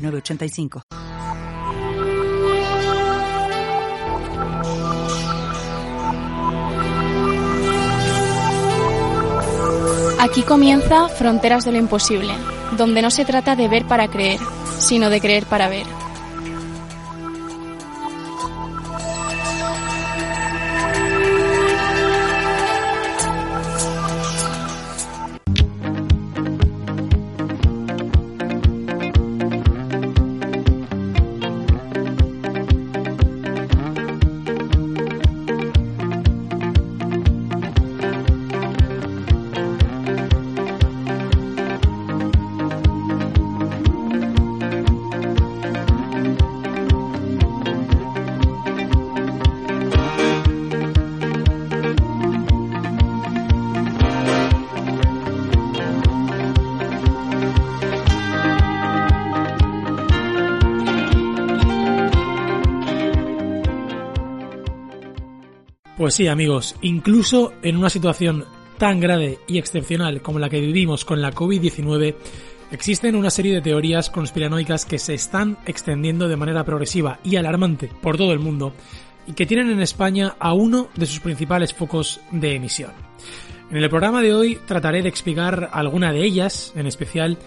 906985. Aquí comienza Fronteras de lo Imposible, donde no se trata de ver para creer, sino de creer para ver. Pues sí, amigos, incluso en una situación tan grave y excepcional como la que vivimos con la COVID-19, existen una serie de teorías conspiranoicas que se están extendiendo de manera progresiva y alarmante por todo el mundo y que tienen en España a uno de sus principales focos de emisión. En el programa de hoy trataré de explicar alguna de ellas, en especial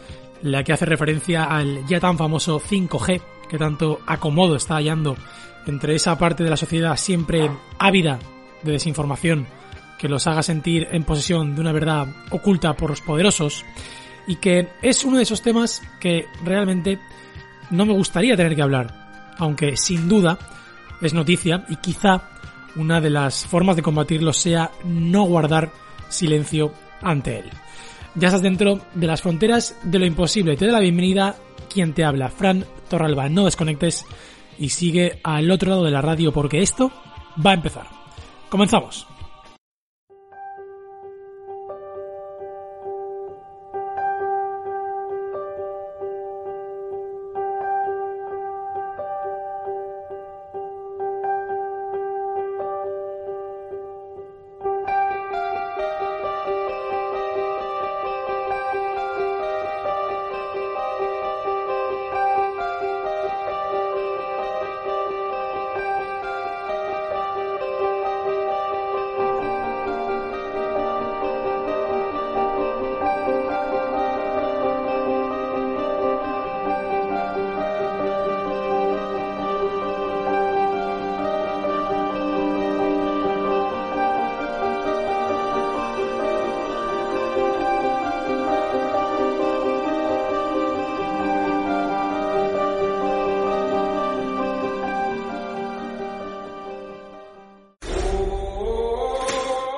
la que hace referencia al ya tan famoso 5G, que tanto acomodo está hallando entre esa parte de la sociedad siempre ávida de desinformación que los haga sentir en posesión de una verdad oculta por los poderosos y que es uno de esos temas que realmente no me gustaría tener que hablar, aunque sin duda es noticia y quizá una de las formas de combatirlo sea no guardar silencio ante él. Ya estás dentro de las fronteras de lo imposible. Te doy la bienvenida quien te habla, Fran Torralba. No desconectes y sigue al otro lado de la radio porque esto va a empezar. Comenzamos.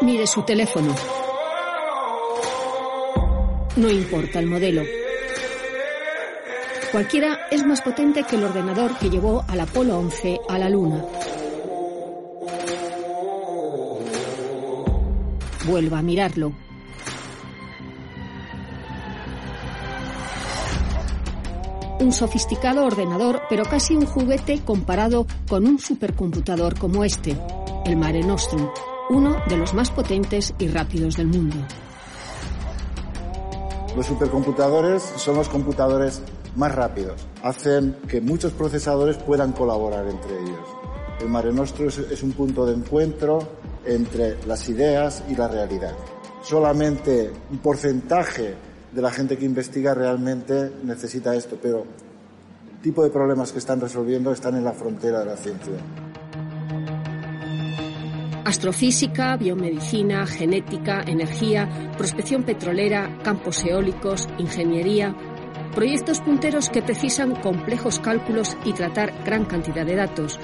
Mire su teléfono. No importa el modelo. Cualquiera es más potente que el ordenador que llevó al Apolo 11 a la Luna. Vuelva a mirarlo. Un sofisticado ordenador, pero casi un juguete comparado con un supercomputador como este, el Mare Nostrum, uno de los más potentes y rápidos del mundo. Los supercomputadores son los computadores más rápidos. Hacen que muchos procesadores puedan colaborar entre ellos. El Mare Nostrum es, un punto de encuentro entre las ideas y la realidad. Solamente un porcentaje de la gente que investiga realmente necesita esto, pero el tipo de problemas que están resolviendo están en la frontera de la ciencia. Astrofísica, biomedicina, genética, energía, prospección petrolera, campos eólicos, ingeniería. Proyectos punteros que precisan complejos cálculos y tratar gran cantidad de datos,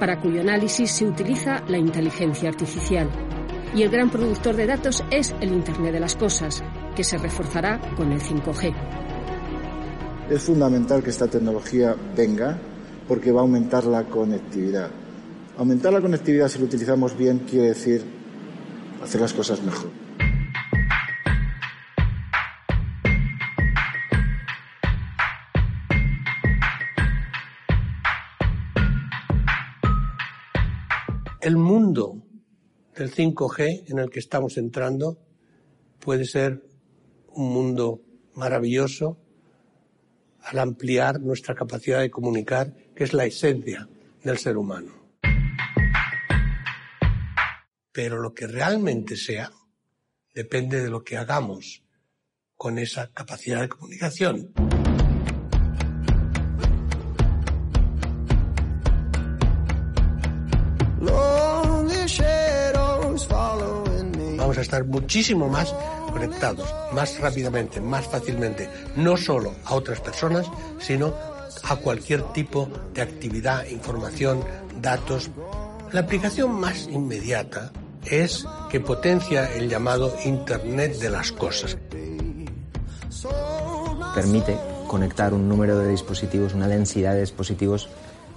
para cuyo análisis se utiliza la inteligencia artificial. Y el gran productor de datos es el Internet de las Cosas, que se reforzará con el 5G. Es fundamental que esta tecnología venga porque va a aumentar la conectividad. Aumentar la conectividad si lo utilizamos bien quiere decir hacer las cosas mejor. El mundo del 5G en el que estamos entrando puede ser un mundo maravilloso al ampliar nuestra capacidad de comunicar, que es la esencia del ser humano. Pero lo que realmente sea depende de lo que hagamos con esa capacidad de comunicación. Vamos a estar muchísimo más conectados, más rápidamente, más fácilmente, no solo a otras personas, sino a cualquier tipo de actividad, información, datos. La aplicación más inmediata es que potencia el llamado Internet de las Cosas. Permite conectar un número de dispositivos, una densidad de dispositivos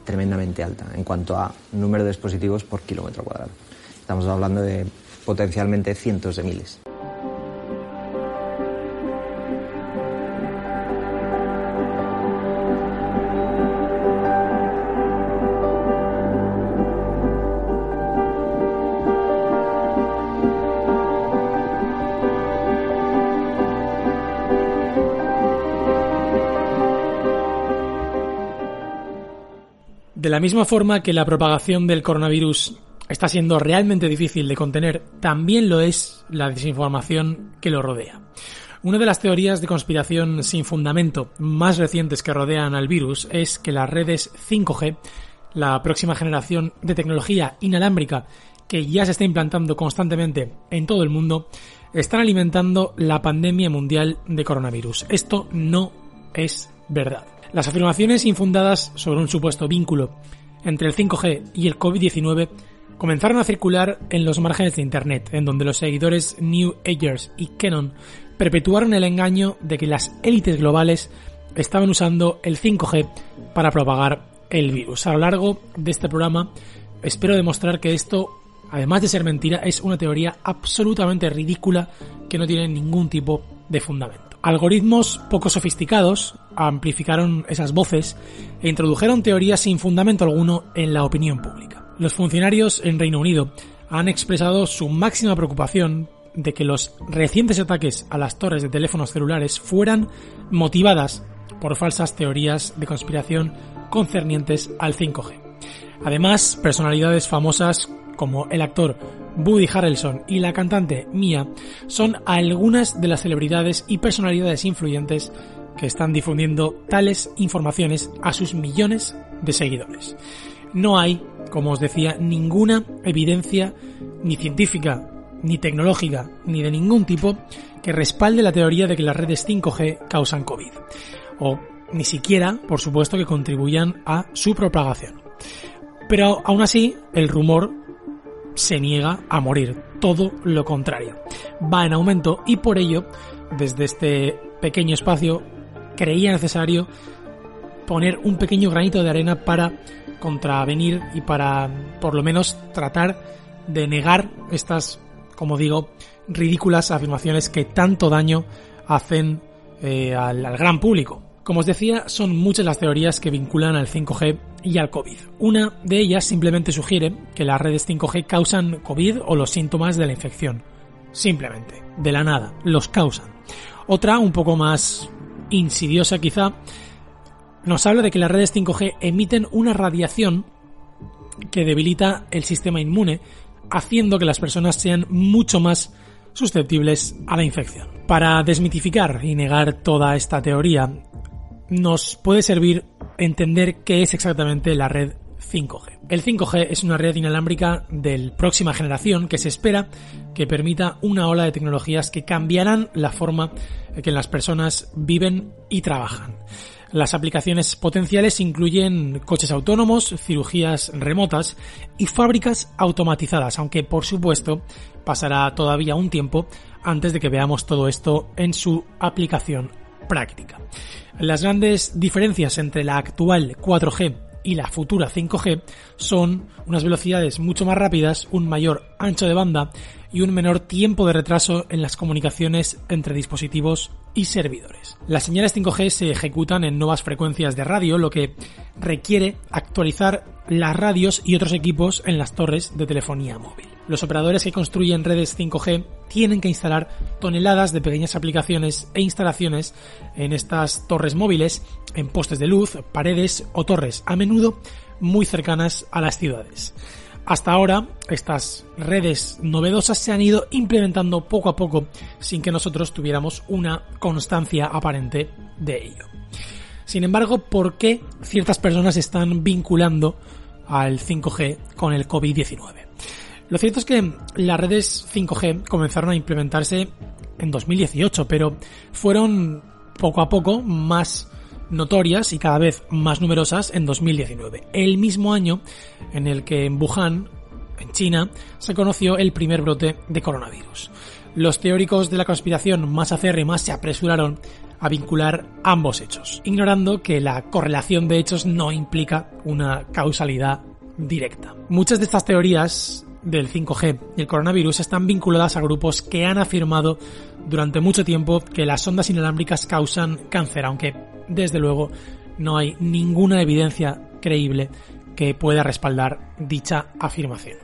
tremendamente alta en cuanto a número de dispositivos por kilómetro cuadrado. Estamos hablando de potencialmente cientos de miles. De la misma forma que la propagación del coronavirus está siendo realmente difícil de contener, también lo es la desinformación que lo rodea. Una de las teorías de conspiración sin fundamento más recientes que rodean al virus es que las redes 5G, la próxima generación de tecnología inalámbrica que ya se está implantando constantemente en todo el mundo, están alimentando la pandemia mundial de coronavirus. Esto no es verdad. Las afirmaciones infundadas sobre un supuesto vínculo entre el 5G y el COVID-19 comenzaron a circular en los márgenes de Internet, en donde los seguidores New Agers y Canon perpetuaron el engaño de que las élites globales estaban usando el 5G para propagar el virus. A lo largo de este programa espero demostrar que esto, además de ser mentira, es una teoría absolutamente ridícula que no tiene ningún tipo de fundamento. Algoritmos poco sofisticados amplificaron esas voces e introdujeron teorías sin fundamento alguno en la opinión pública. Los funcionarios en Reino Unido han expresado su máxima preocupación de que los recientes ataques a las torres de teléfonos celulares fueran motivadas por falsas teorías de conspiración concernientes al 5G. Además, personalidades famosas como el actor Woody Harrelson y la cantante Mia son algunas de las celebridades y personalidades influyentes que están difundiendo tales informaciones a sus millones de seguidores. No hay, como os decía, ninguna evidencia ni científica, ni tecnológica, ni de ningún tipo que respalde la teoría de que las redes 5G causan COVID. O ni siquiera, por supuesto, que contribuyan a su propagación. Pero aún así, el rumor se niega a morir, todo lo contrario. Va en aumento y por ello, desde este pequeño espacio, creía necesario poner un pequeño granito de arena para contravenir y para por lo menos tratar de negar estas, como digo, ridículas afirmaciones que tanto daño hacen eh, al, al gran público. Como os decía, son muchas las teorías que vinculan al 5G y al COVID. Una de ellas simplemente sugiere que las redes 5G causan COVID o los síntomas de la infección. Simplemente, de la nada, los causan. Otra, un poco más insidiosa quizá, nos habla de que las redes 5G emiten una radiación que debilita el sistema inmune, haciendo que las personas sean mucho más susceptibles a la infección. Para desmitificar y negar toda esta teoría, nos puede servir entender qué es exactamente la red 5G. El 5G es una red inalámbrica de próxima generación que se espera que permita una ola de tecnologías que cambiarán la forma en que las personas viven y trabajan. Las aplicaciones potenciales incluyen coches autónomos, cirugías remotas y fábricas automatizadas, aunque por supuesto pasará todavía un tiempo antes de que veamos todo esto en su aplicación práctica. Las grandes diferencias entre la actual 4G y la futura 5G son unas velocidades mucho más rápidas, un mayor ancho de banda y un menor tiempo de retraso en las comunicaciones entre dispositivos y servidores. Las señales 5G se ejecutan en nuevas frecuencias de radio, lo que requiere actualizar las radios y otros equipos en las torres de telefonía móvil. Los operadores que construyen redes 5G tienen que instalar toneladas de pequeñas aplicaciones e instalaciones en estas torres móviles, en postes de luz, paredes o torres, a menudo muy cercanas a las ciudades. Hasta ahora, estas redes novedosas se han ido implementando poco a poco sin que nosotros tuviéramos una constancia aparente de ello. Sin embargo, ¿por qué ciertas personas están vinculando al 5G con el COVID-19? Lo cierto es que las redes 5G comenzaron a implementarse en 2018, pero fueron poco a poco más notorias y cada vez más numerosas en 2019, el mismo año en el que en Wuhan, en China, se conoció el primer brote de coronavirus. Los teóricos de la conspiración más acérrimas se apresuraron a vincular ambos hechos, ignorando que la correlación de hechos no implica una causalidad directa. Muchas de estas teorías del 5G y el coronavirus están vinculadas a grupos que han afirmado durante mucho tiempo que las ondas inalámbricas causan cáncer, aunque desde luego no hay ninguna evidencia creíble que pueda respaldar dicha afirmación.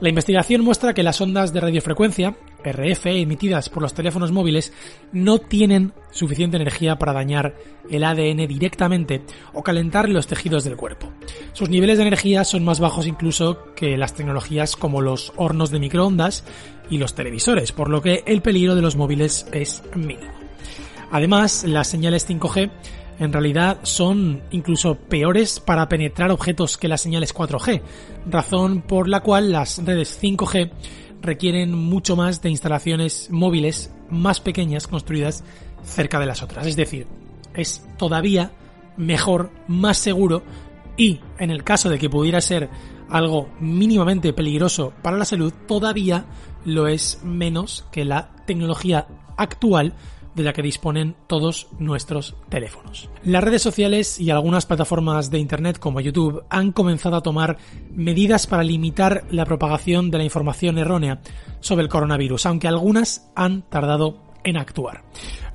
La investigación muestra que las ondas de radiofrecuencia, RF, emitidas por los teléfonos móviles, no tienen suficiente energía para dañar el ADN directamente o calentar los tejidos del cuerpo. Sus niveles de energía son más bajos incluso que las tecnologías como los hornos de microondas y los televisores, por lo que el peligro de los móviles es mínimo. Además, las señales 5G en realidad son incluso peores para penetrar objetos que las señales 4G, razón por la cual las redes 5G requieren mucho más de instalaciones móviles más pequeñas construidas cerca de las otras. Es decir, es todavía mejor, más seguro y, en el caso de que pudiera ser algo mínimamente peligroso para la salud, todavía lo es menos que la tecnología actual de la que disponen todos nuestros teléfonos. Las redes sociales y algunas plataformas de Internet como YouTube han comenzado a tomar medidas para limitar la propagación de la información errónea sobre el coronavirus, aunque algunas han tardado en actuar.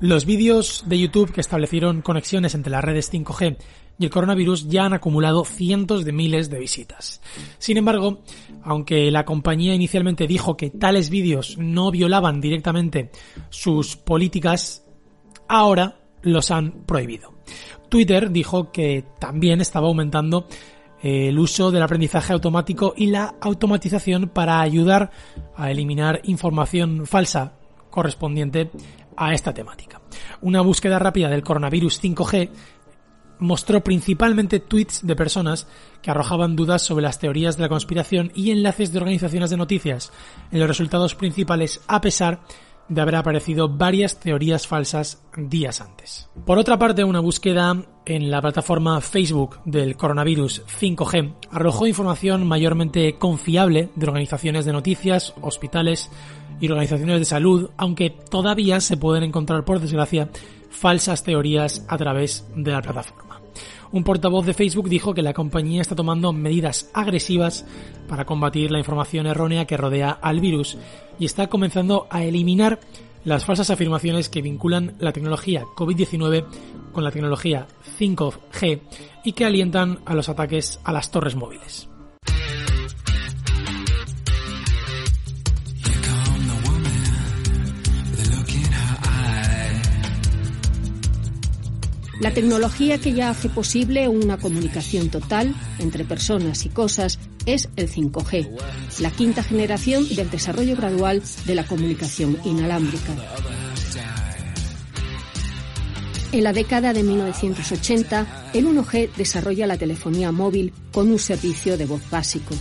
Los vídeos de YouTube que establecieron conexiones entre las redes 5G y el coronavirus ya han acumulado cientos de miles de visitas. Sin embargo, aunque la compañía inicialmente dijo que tales vídeos no violaban directamente sus políticas, ahora los han prohibido. Twitter dijo que también estaba aumentando eh, el uso del aprendizaje automático y la automatización para ayudar a eliminar información falsa correspondiente a esta temática. Una búsqueda rápida del coronavirus 5G mostró principalmente tweets de personas que arrojaban dudas sobre las teorías de la conspiración y enlaces de organizaciones de noticias en los resultados principales a pesar de haber aparecido varias teorías falsas días antes. Por otra parte, una búsqueda en la plataforma Facebook del coronavirus 5G arrojó información mayormente confiable de organizaciones de noticias, hospitales y organizaciones de salud, aunque todavía se pueden encontrar, por desgracia, falsas teorías a través de la plataforma. Un portavoz de Facebook dijo que la compañía está tomando medidas agresivas para combatir la información errónea que rodea al virus y está comenzando a eliminar las falsas afirmaciones que vinculan la tecnología COVID-19 con la tecnología 5G y que alientan a los ataques a las torres móviles. La tecnología que ya hace posible una comunicación total entre personas y cosas es el 5G, la quinta generación del desarrollo gradual de la comunicación inalámbrica. En la década de 1980, el 1G desarrolla la telefonía móvil con un servicio de voz básico.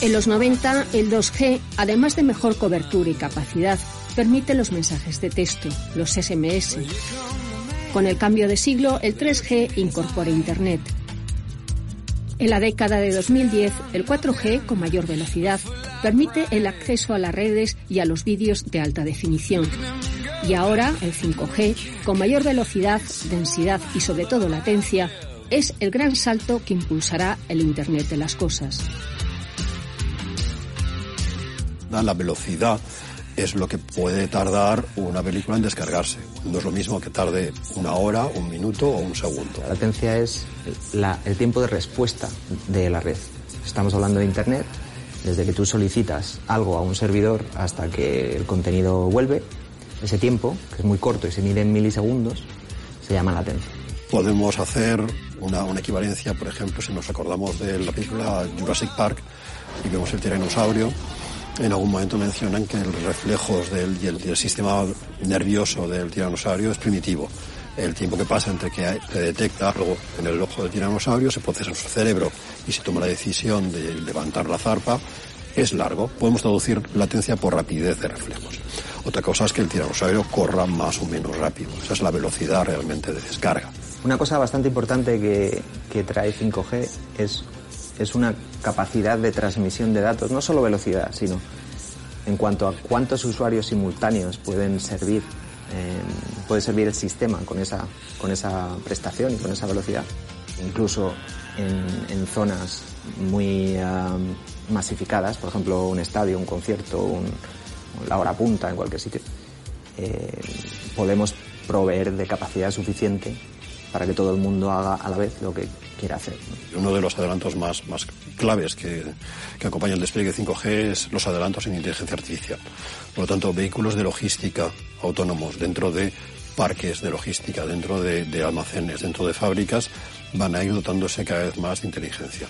En los 90, el 2G, además de mejor cobertura y capacidad, permite los mensajes de texto, los SMS, con el cambio de siglo, el 3G incorpora Internet. En la década de 2010, el 4G, con mayor velocidad, permite el acceso a las redes y a los vídeos de alta definición. Y ahora el 5G, con mayor velocidad, densidad y sobre todo latencia, es el gran salto que impulsará el Internet de las Cosas. La velocidad es lo que puede tardar una película en descargarse. No es lo mismo que tarde una hora, un minuto o un segundo. La latencia es el tiempo de respuesta de la red. Estamos hablando de Internet, desde que tú solicitas algo a un servidor hasta que el contenido vuelve, ese tiempo, que es muy corto y se mide en milisegundos, se llama latencia. Podemos hacer una, una equivalencia, por ejemplo, si nos acordamos de la película Jurassic Park y vemos el tiranosaurio, en algún momento mencionan que el reflejos del, sistema nervioso del tiranosaurio es primitivo. El tiempo que pasa entre que se detecta algo en el ojo del tiranosaurio se procesa en su cerebro y se toma la decisión de levantar la zarpa es largo. Podemos traducir latencia por rapidez de reflejos. Otra cosa es que el tiranosaurio corra más o menos rápido. Esa es la velocidad realmente de descarga. Una cosa bastante importante que trae 5G es es una capacidad de transmisión de datos, no solo velocidad, sino en cuanto a cuántos usuarios simultáneos pueden servir, puede servir el sistema con esa, con esa prestación y con esa velocidad. Incluso en, zonas muy masificadas, por ejemplo un estadio, un concierto, un, la hora punta en cualquier sitio, eh, podemos proveer de capacidad suficiente para que todo el mundo haga a la vez lo que quiera hacer. Uno de los adelantos más, más claves que, que acompaña el despliegue 5G es los adelantos en inteligencia artificial. Por lo tanto, vehículos de logística autónomos dentro de parques de logística, dentro de, de almacenes, dentro de fábricas, van a ir dotándose cada vez más de inteligencia.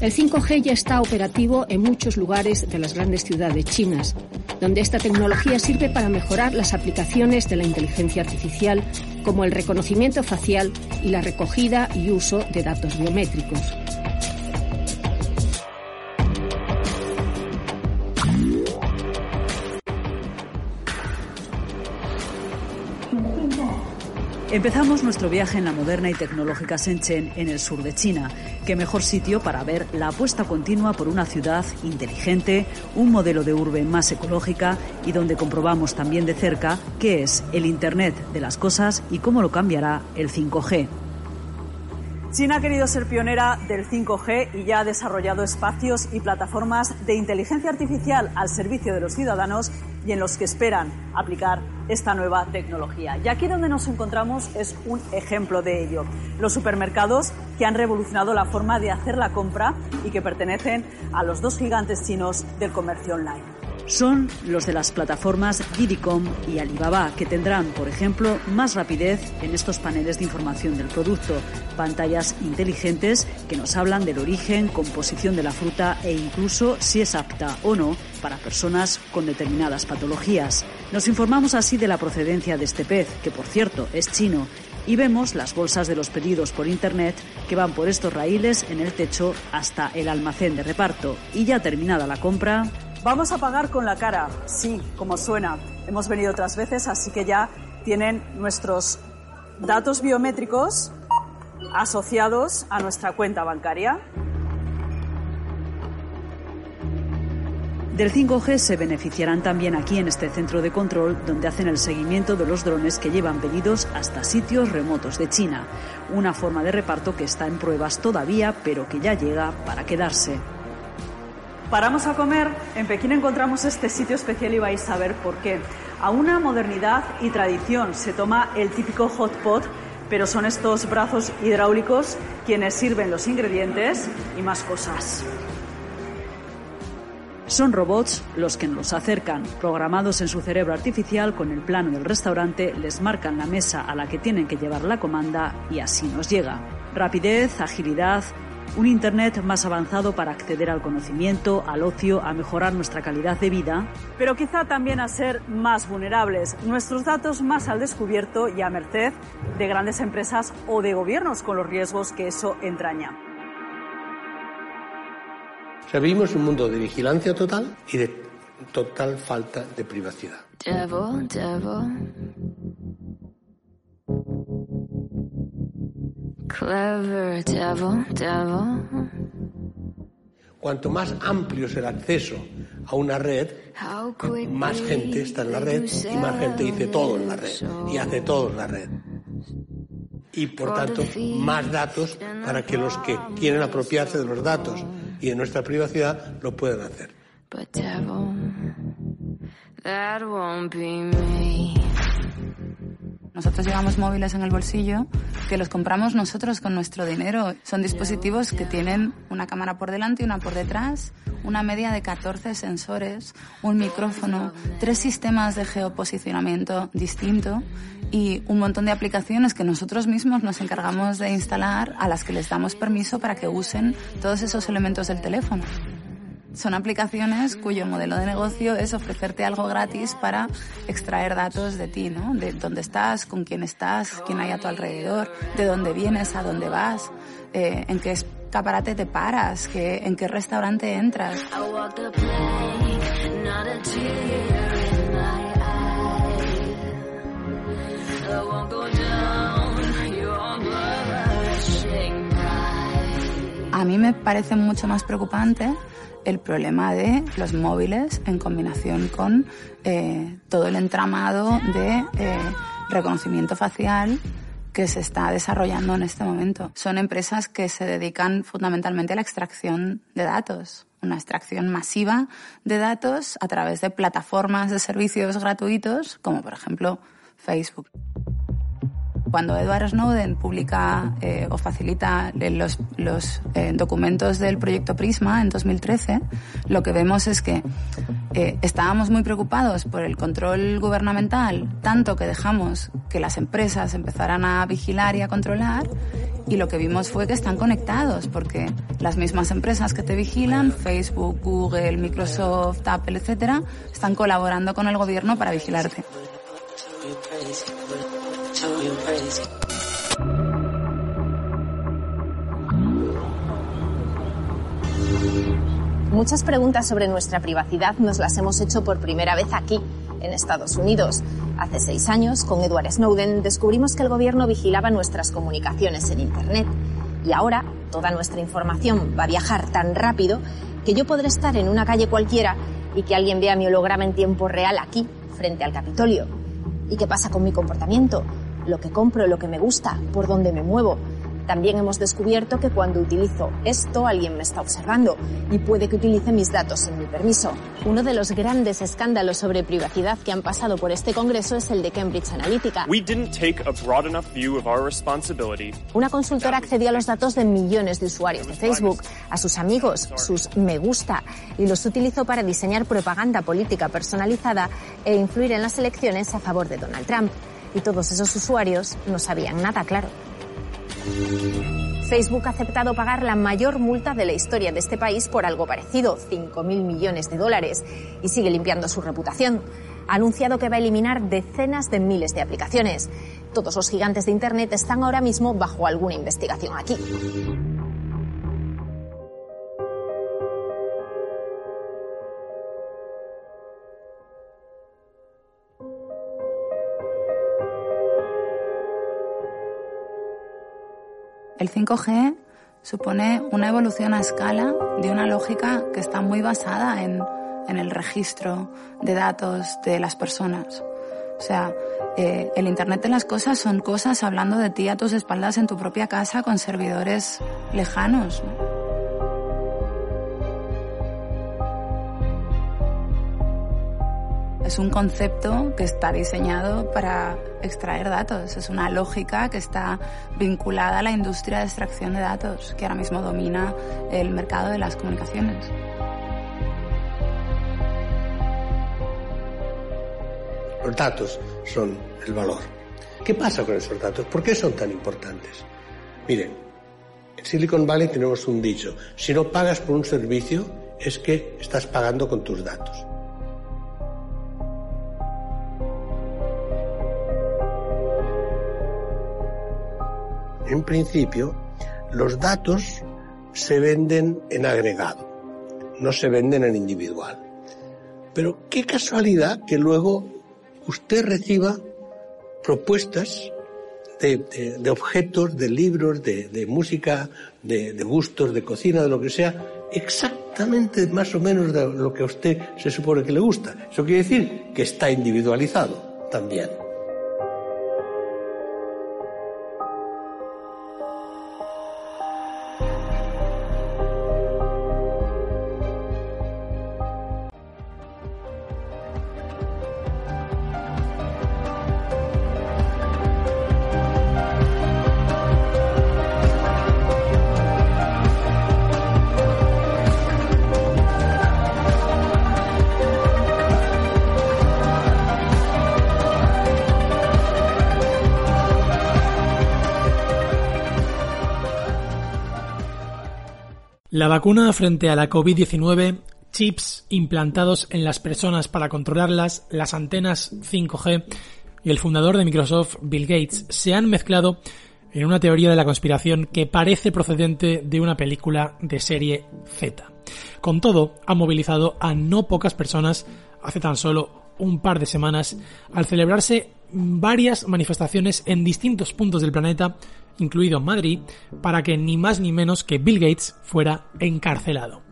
El 5G ya está operativo en muchos lugares de las grandes ciudades chinas, donde esta tecnología sirve para mejorar las aplicaciones de la inteligencia artificial, como el reconocimiento facial y la recogida y uso de datos biométricos. Empezamos nuestro viaje en la moderna y tecnológica Shenzhen, en el sur de China. Qué mejor sitio para ver la apuesta continua por una ciudad inteligente, un modelo de urbe más ecológica y donde comprobamos también de cerca qué es el Internet de las cosas y cómo lo cambiará el 5G. China ha querido ser pionera del 5G y ya ha desarrollado espacios y plataformas de inteligencia artificial al servicio de los ciudadanos y en los que esperan aplicar esta nueva tecnología. Y aquí donde nos encontramos es un ejemplo de ello. Los supermercados que han revolucionado la forma de hacer la compra y que pertenecen a los dos gigantes chinos del comercio online son los de las plataformas Didicom y Alibaba, que tendrán, por ejemplo, más rapidez en estos paneles de información del producto, pantallas inteligentes que nos hablan del origen, composición de la fruta e incluso si es apta o no para personas con determinadas patologías. Nos informamos así de la procedencia de este pez, que por cierto es chino, y vemos las bolsas de los pedidos por Internet que van por estos raíles en el techo hasta el almacén de reparto. Y ya terminada la compra, Vamos a pagar con la cara, sí, como suena. Hemos venido otras veces, así que ya tienen nuestros datos biométricos asociados a nuestra cuenta bancaria. Del 5G se beneficiarán también aquí en este centro de control donde hacen el seguimiento de los drones que llevan pedidos hasta sitios remotos de China. Una forma de reparto que está en pruebas todavía, pero que ya llega para quedarse. Paramos a comer, en Pekín encontramos este sitio especial y vais a ver por qué. A una modernidad y tradición se toma el típico hot pot, pero son estos brazos hidráulicos quienes sirven los ingredientes y más cosas. Son robots los que nos acercan, programados en su cerebro artificial con el plano del restaurante, les marcan la mesa a la que tienen que llevar la comanda y así nos llega. Rapidez, agilidad, un Internet más avanzado para acceder al conocimiento, al ocio, a mejorar nuestra calidad de vida, pero quizá también a ser más vulnerables, nuestros datos más al descubierto y a merced de grandes empresas o de gobiernos con los riesgos que eso entraña. O vivimos un mundo de vigilancia total y de total falta de privacidad. Clever devil, devil. cuanto más amplio es el acceso a una red, más gente está en la red y más gente dice todo en la red y hace todo en la red. Y por tanto, más datos para que los que quieren apropiarse de los datos y de nuestra privacidad lo puedan hacer. Nosotros llevamos móviles en el bolsillo que los compramos nosotros con nuestro dinero. Son dispositivos que tienen una cámara por delante y una por detrás, una media de 14 sensores, un micrófono, tres sistemas de geoposicionamiento distinto y un montón de aplicaciones que nosotros mismos nos encargamos de instalar a las que les damos permiso para que usen todos esos elementos del teléfono. Son aplicaciones cuyo modelo de negocio es ofrecerte algo gratis para extraer datos de ti, ¿no? De dónde estás, con quién estás, quién hay a tu alrededor, de dónde vienes, a dónde vas, eh, en qué escaparate te paras, que, en qué restaurante entras. A mí me parece mucho más preocupante el problema de los móviles en combinación con eh, todo el entramado de eh, reconocimiento facial que se está desarrollando en este momento. Son empresas que se dedican fundamentalmente a la extracción de datos, una extracción masiva de datos a través de plataformas de servicios gratuitos, como por ejemplo Facebook. Cuando Edward Snowden publica eh, o facilita eh, los, eh, documentos del proyecto Prisma en 2013, lo que vemos es que estábamos muy preocupados por el control gubernamental, tanto que dejamos que las empresas empezaran a vigilar y a controlar, y lo que vimos fue que están conectados, porque las mismas empresas que te vigilan, Facebook, Google, Microsoft, Apple, etcétera, están colaborando con el gobierno para vigilarte. Muchas preguntas sobre nuestra privacidad nos las hemos hecho por primera vez aquí, en Estados Unidos. Hace seis años, con Edward Snowden, descubrimos que el gobierno vigilaba nuestras comunicaciones en Internet. Y ahora, toda nuestra información va a viajar tan rápido que yo podré estar en una calle cualquiera y que alguien vea mi holograma en tiempo real aquí, frente al Capitolio. ¿Y qué pasa con mi comportamiento? Lo que compro, lo que me gusta, por dónde me muevo. También hemos descubierto que cuando utilizo esto alguien me está observando y puede que utilice mis datos sin mi permiso. Uno de los grandes escándalos sobre privacidad que han pasado por este Congreso es el de Cambridge Analytica. Una consultora accedió a los datos de millones de usuarios de Facebook, a sus amigos, sus me gusta, y los utilizó para diseñar propaganda política personalizada e influir en las elecciones a favor de Donald Trump. Y todos esos usuarios no sabían nada claro. Facebook ha aceptado pagar la mayor multa de la historia de este país por algo parecido, 5.000 millones de dólares, y sigue limpiando su reputación. Ha anunciado que va a eliminar decenas de miles de aplicaciones. Todos los gigantes de Internet están ahora mismo bajo alguna investigación aquí. El 5G supone una evolución a escala de una lógica que está muy basada en, el registro de datos de las personas. O sea, eh, el Internet de las cosas son cosas hablando de ti a tus espaldas en tu propia casa con servidores lejanos. Es un concepto que está diseñado para extraer datos. Es una lógica que está vinculada a la industria de extracción de datos, que ahora mismo domina el mercado de las comunicaciones. Los datos son el valor. ¿Qué pasa con esos datos? ¿Por qué son tan importantes? Miren, en Silicon Valley tenemos un dicho, si no pagas por un servicio es que estás pagando con tus datos. En principio, los datos se venden en agregado, no se venden en individual. Pero qué casualidad que luego usted reciba propuestas de, objetos, de libros, de, música, de, gustos, de cocina, de lo que sea, exactamente más o menos de lo que a usted se supone que le gusta. Eso quiere decir que está individualizado también. Vacuna frente a la COVID-19, chips implantados en las personas para controlarlas, las antenas 5G y el fundador de Microsoft, Bill Gates, se han mezclado en una teoría de la conspiración que parece procedente de una película de serie Z. Con todo, ha movilizado a no pocas personas hace tan solo un par de semanas al celebrarse varias manifestaciones en distintos puntos del planeta incluido Madrid, para que ni más ni menos que Bill Gates fuera encarcelado.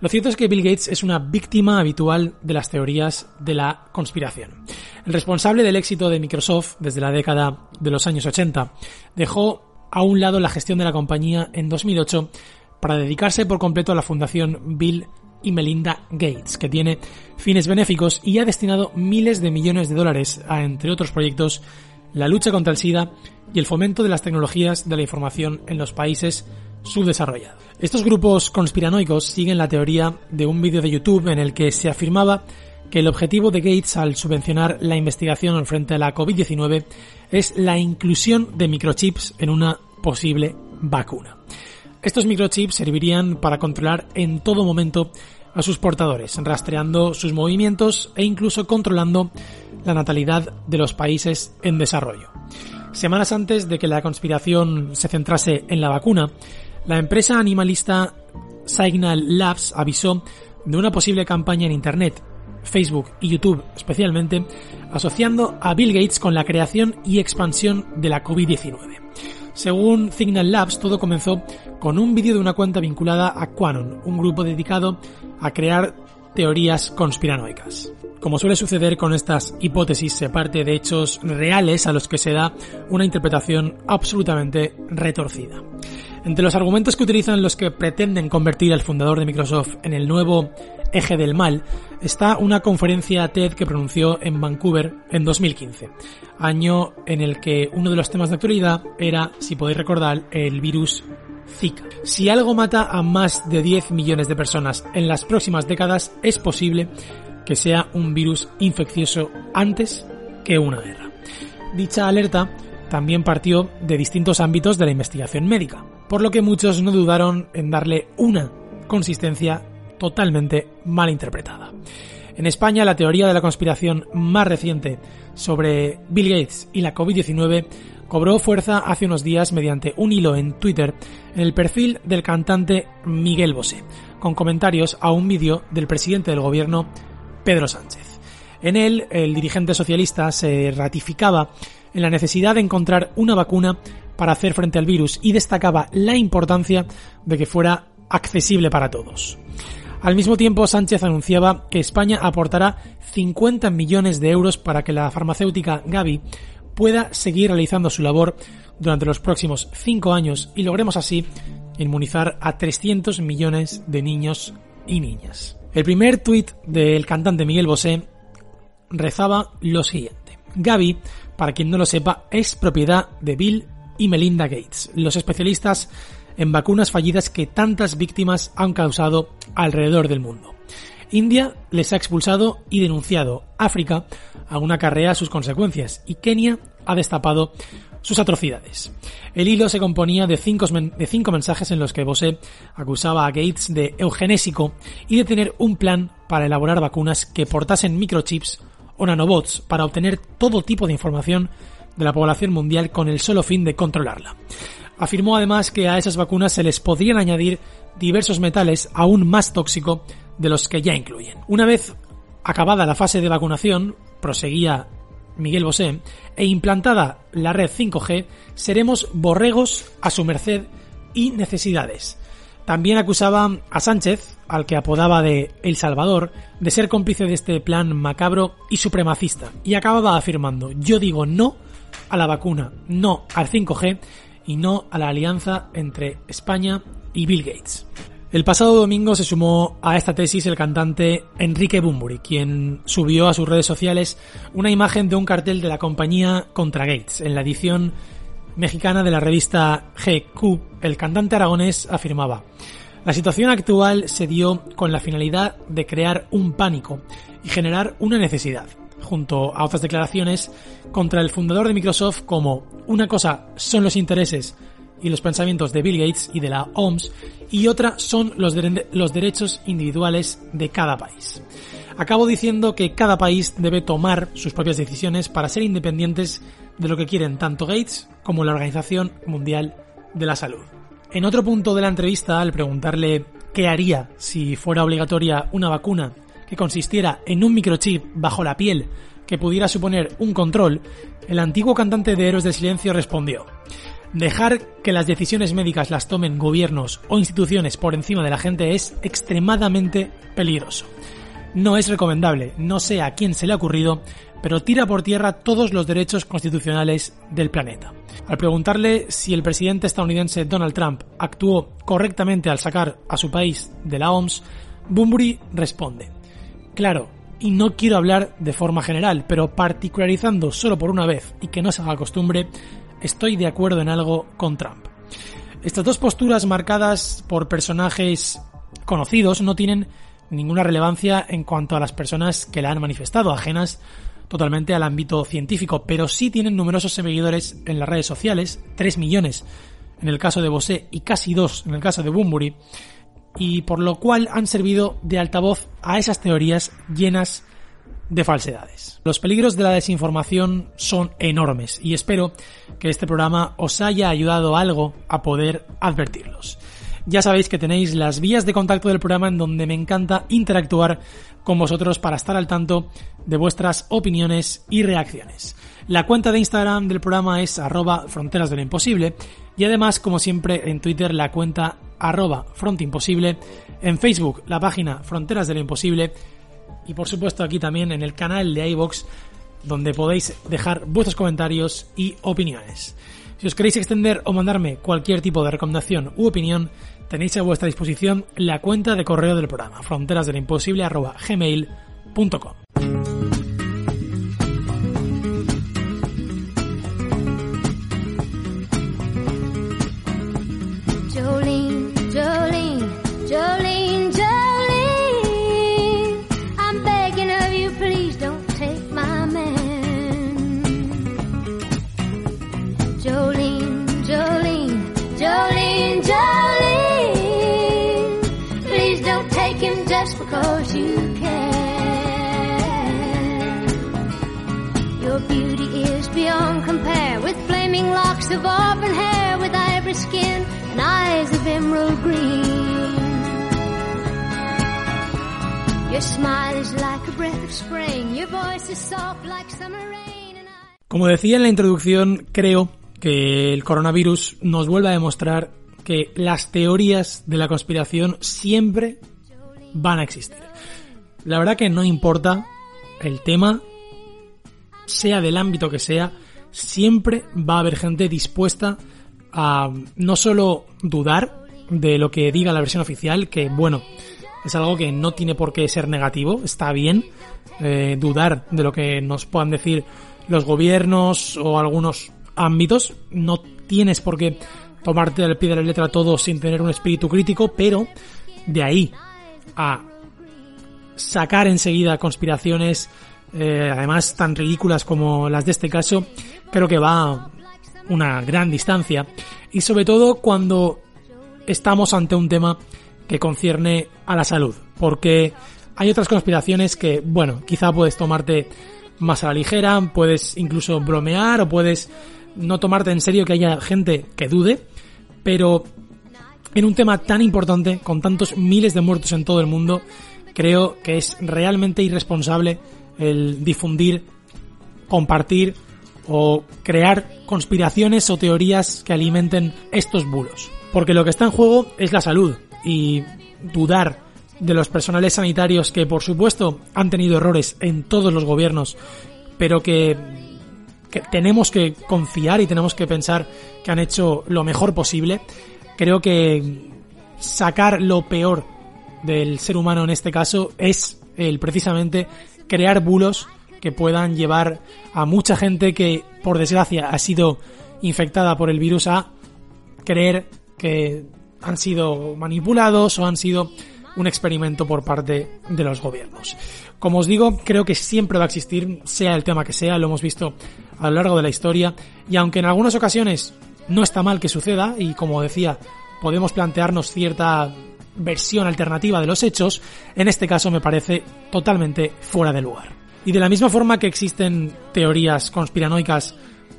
Lo cierto es que Bill Gates es una víctima habitual de las teorías de la conspiración. El responsable del éxito de Microsoft desde la década de los años 80 dejó a un lado la gestión de la compañía en 2008 para dedicarse por completo a la fundación Bill y Melinda Gates, que tiene fines benéficos y ha destinado miles de millones de dólares a, entre otros proyectos, la lucha contra el SIDA y el fomento de las tecnologías de la información en los países subdesarrollados. Estos grupos conspiranoicos siguen la teoría de un vídeo de YouTube en el que se afirmaba que el objetivo de Gates al subvencionar la investigación frente a la COVID-19 es la inclusión de microchips en una posible vacuna. Estos microchips servirían para controlar en todo momento a sus portadores, rastreando sus movimientos e incluso controlando la natalidad de los países en desarrollo. Semanas antes de que la conspiración se centrase en la vacuna, la empresa animalista Signal Labs avisó de una posible campaña en Internet, Facebook y YouTube especialmente, asociando a Bill Gates con la creación y expansión de la COVID-19. Según Signal Labs, todo comenzó con un vídeo de una cuenta vinculada a Quanon, un grupo dedicado a crear teorías conspiranoicas. Como suele suceder con estas hipótesis, se parte de hechos reales a los que se da una interpretación absolutamente retorcida. Entre los argumentos que utilizan los que pretenden convertir al fundador de Microsoft en el nuevo eje del mal está una conferencia TED que pronunció en Vancouver en 2015, año en el que uno de los temas de actualidad era, si podéis recordar, el virus Zika. Si algo mata a más de 10 millones de personas en las próximas décadas, es posible que sea un virus infeccioso antes que una guerra. Dicha alerta también partió de distintos ámbitos de la investigación médica, por lo que muchos no dudaron en darle una consistencia totalmente mal interpretada. En España, la teoría de la conspiración más reciente sobre Bill Gates y la COVID-19 cobró fuerza hace unos días mediante un hilo en Twitter en el perfil del cantante Miguel Bosé, con comentarios a un vídeo del presidente del gobierno Pedro Sánchez. En él, el dirigente socialista se ratificaba en la necesidad de encontrar una vacuna para hacer frente al virus y destacaba la importancia de que fuera accesible para todos. Al mismo tiempo, Sánchez anunciaba que España aportará 50 millones de euros para que la farmacéutica Gavi pueda seguir realizando su labor durante los próximos cinco años y logremos así inmunizar a 300 millones de niños y niñas. El primer tuit del cantante Miguel Bosé rezaba lo siguiente. Gavi, para quien no lo sepa, es propiedad de Bill y Melinda Gates, los especialistas en vacunas fallidas que tantas víctimas han causado alrededor del mundo. India les ha expulsado y denunciado. África aún acarrea sus consecuencias y Kenia ha destapado sus atrocidades. El hilo se componía de cinco, de cinco mensajes en los que Bosé acusaba a Gates de eugenésico y de tener un plan para elaborar vacunas que portasen microchips o nanobots para obtener todo tipo de información de la población mundial con el solo fin de controlarla. Afirmó además que a esas vacunas se les podrían añadir diversos metales aún más tóxicos de los que ya incluyen. Una vez acabada la fase de vacunación, proseguía Miguel Bosé, e implantada la red 5G, seremos borregos a su merced y necesidades. También acusaba a Sánchez, al que apodaba de El Salvador, de ser cómplice de este plan macabro y supremacista, y acababa afirmando, yo digo no a la vacuna, no al 5G y no a la alianza entre España y Bill Gates. El pasado domingo se sumó a esta tesis el cantante Enrique Bumburi, quien subió a sus redes sociales una imagen de un cartel de la compañía contra Gates. En la edición mexicana de la revista GQ, el cantante aragonés afirmaba, la situación actual se dio con la finalidad de crear un pánico y generar una necesidad, junto a otras declaraciones contra el fundador de Microsoft como una cosa son los intereses y los pensamientos de Bill Gates y de la OMS y otra son los, los derechos individuales de cada país. Acabo diciendo que cada país debe tomar sus propias decisiones para ser independientes de lo que quieren tanto Gates como la Organización Mundial de la Salud. En otro punto de la entrevista, al preguntarle qué haría si fuera obligatoria una vacuna que consistiera en un microchip bajo la piel que pudiera suponer un control, el antiguo cantante de Héroes del Silencio respondió, Dejar que las decisiones médicas las tomen gobiernos o instituciones por encima de la gente es extremadamente peligroso. No es recomendable, no sé a quién se le ha ocurrido, pero tira por tierra todos los derechos constitucionales del planeta. Al preguntarle si el presidente estadounidense Donald Trump actuó correctamente al sacar a su país de la OMS, Bumburi responde, Claro, y no quiero hablar de forma general, pero particularizando solo por una vez y que no se haga costumbre, estoy de acuerdo en algo con Trump. Estas dos posturas marcadas por personajes conocidos no tienen ninguna relevancia en cuanto a las personas que la han manifestado, ajenas totalmente al ámbito científico, pero sí tienen numerosos seguidores en las redes sociales, 3 millones en el caso de Bosé y casi 2 en el caso de Bumburi, y por lo cual han servido de altavoz a esas teorías llenas de falsedades. Los peligros de la desinformación son enormes y espero que este programa os haya ayudado algo a poder advertirlos. Ya sabéis que tenéis las vías de contacto del programa en donde me encanta interactuar con vosotros para estar al tanto de vuestras opiniones y reacciones. La cuenta de Instagram del programa es arroba fronteras de lo imposible y además, como siempre, en Twitter la cuenta arroba frontimposible, en Facebook la página Fronteras de lo Imposible y por supuesto aquí también en el canal de iVox donde podéis dejar vuestros comentarios y opiniones. Si os queréis extender o mandarme cualquier tipo de recomendación u opinión, tenéis a vuestra disposición la cuenta de correo del programa, fronterasdelimposible.gmail.com. Como decía en la introducción, creo que el coronavirus nos vuelve a demostrar que las teorías de la conspiración siempre van a existir. La verdad que no importa el tema, sea del ámbito que sea, siempre va a haber gente dispuesta a no solo dudar de lo que diga la versión oficial, que bueno, es algo que no tiene por qué ser negativo, está bien eh, dudar de lo que nos puedan decir los gobiernos o algunos ámbitos, no tienes por qué tomarte al pie de la letra todo sin tener un espíritu crítico, pero de ahí a sacar enseguida conspiraciones, eh, además tan ridículas como las de este caso, creo que va una gran distancia. Y sobre todo cuando estamos ante un tema que concierne a la salud, porque hay otras conspiraciones que, bueno, quizá puedes tomarte más a la ligera, puedes incluso bromear o puedes no tomarte en serio que haya gente que dude, pero en un tema tan importante, con tantos miles de muertos en todo el mundo, creo que es realmente irresponsable el difundir compartir o crear conspiraciones o teorías que alimenten estos bulos. Porque lo que está en juego es la salud y dudar de los personales sanitarios que por supuesto han tenido errores en todos los gobiernos, pero que, tenemos que confiar y tenemos que pensar que han hecho lo mejor posible. Creo que sacar lo peor del ser humano en este caso es el precisamente crear bulos que puedan llevar a mucha gente que por desgracia ha sido infectada por el virus a creer que han sido manipulados o han sido un experimento por parte de los gobiernos. Como os digo, creo que siempre va a existir, sea el tema que sea, lo hemos visto a lo largo de la historia, y aunque en algunas ocasiones no está mal que suceda, y como decía, podemos plantearnos cierta versión alternativa de los hechos, en este caso me parece totalmente fuera de lugar. Y de la misma forma que existen teorías conspiranoicas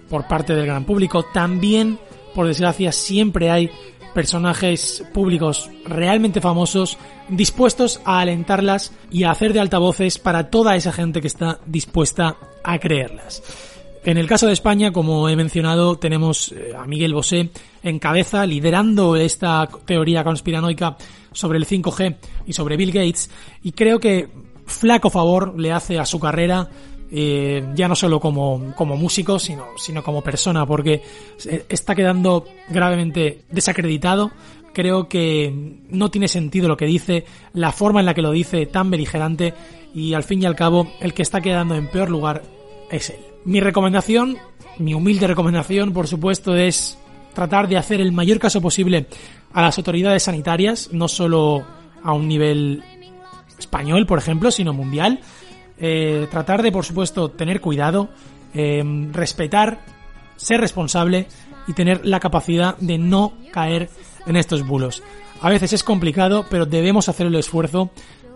por parte del gran público, también, por desgracia, siempre hay personajes públicos realmente famosos dispuestos a alentarlas y a hacer de altavoces para toda esa gente que está dispuesta a creerlas. En el caso de España, como he mencionado, tenemos eh, a Miguel Bosé en cabeza, liderando esta teoría conspiranoica sobre el 5G y sobre Bill Gates, y creo que flaco favor le hace a su carrera, eh, ya no solo como, como músico, sino, sino como persona, porque está quedando gravemente desacreditado. Creo que no tiene sentido lo que dice, la forma en la que lo dice tan beligerante, y al fin y al cabo, el que está quedando en peor lugar es. Mi recomendación, mi humilde recomendación, por supuesto, es tratar de hacer el mayor caso posible a las autoridades sanitarias, no solo a un nivel español, por ejemplo, sino mundial. Eh, tratar de, por supuesto, tener cuidado, eh, respetar, ser responsable y tener la capacidad de no caer en estos bulos. A veces es complicado, pero debemos hacer el esfuerzo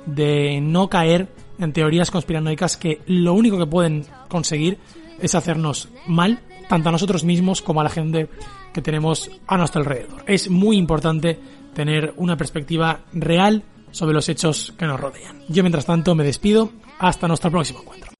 de no caer en teorías conspiranoicas que lo único que pueden conseguir es hacernos mal, tanto a nosotros mismos como a la gente que tenemos a nuestro alrededor. Es muy importante tener una perspectiva real sobre los hechos que nos rodean. Yo mientras tanto me despido, hasta nuestro próximo encuentro.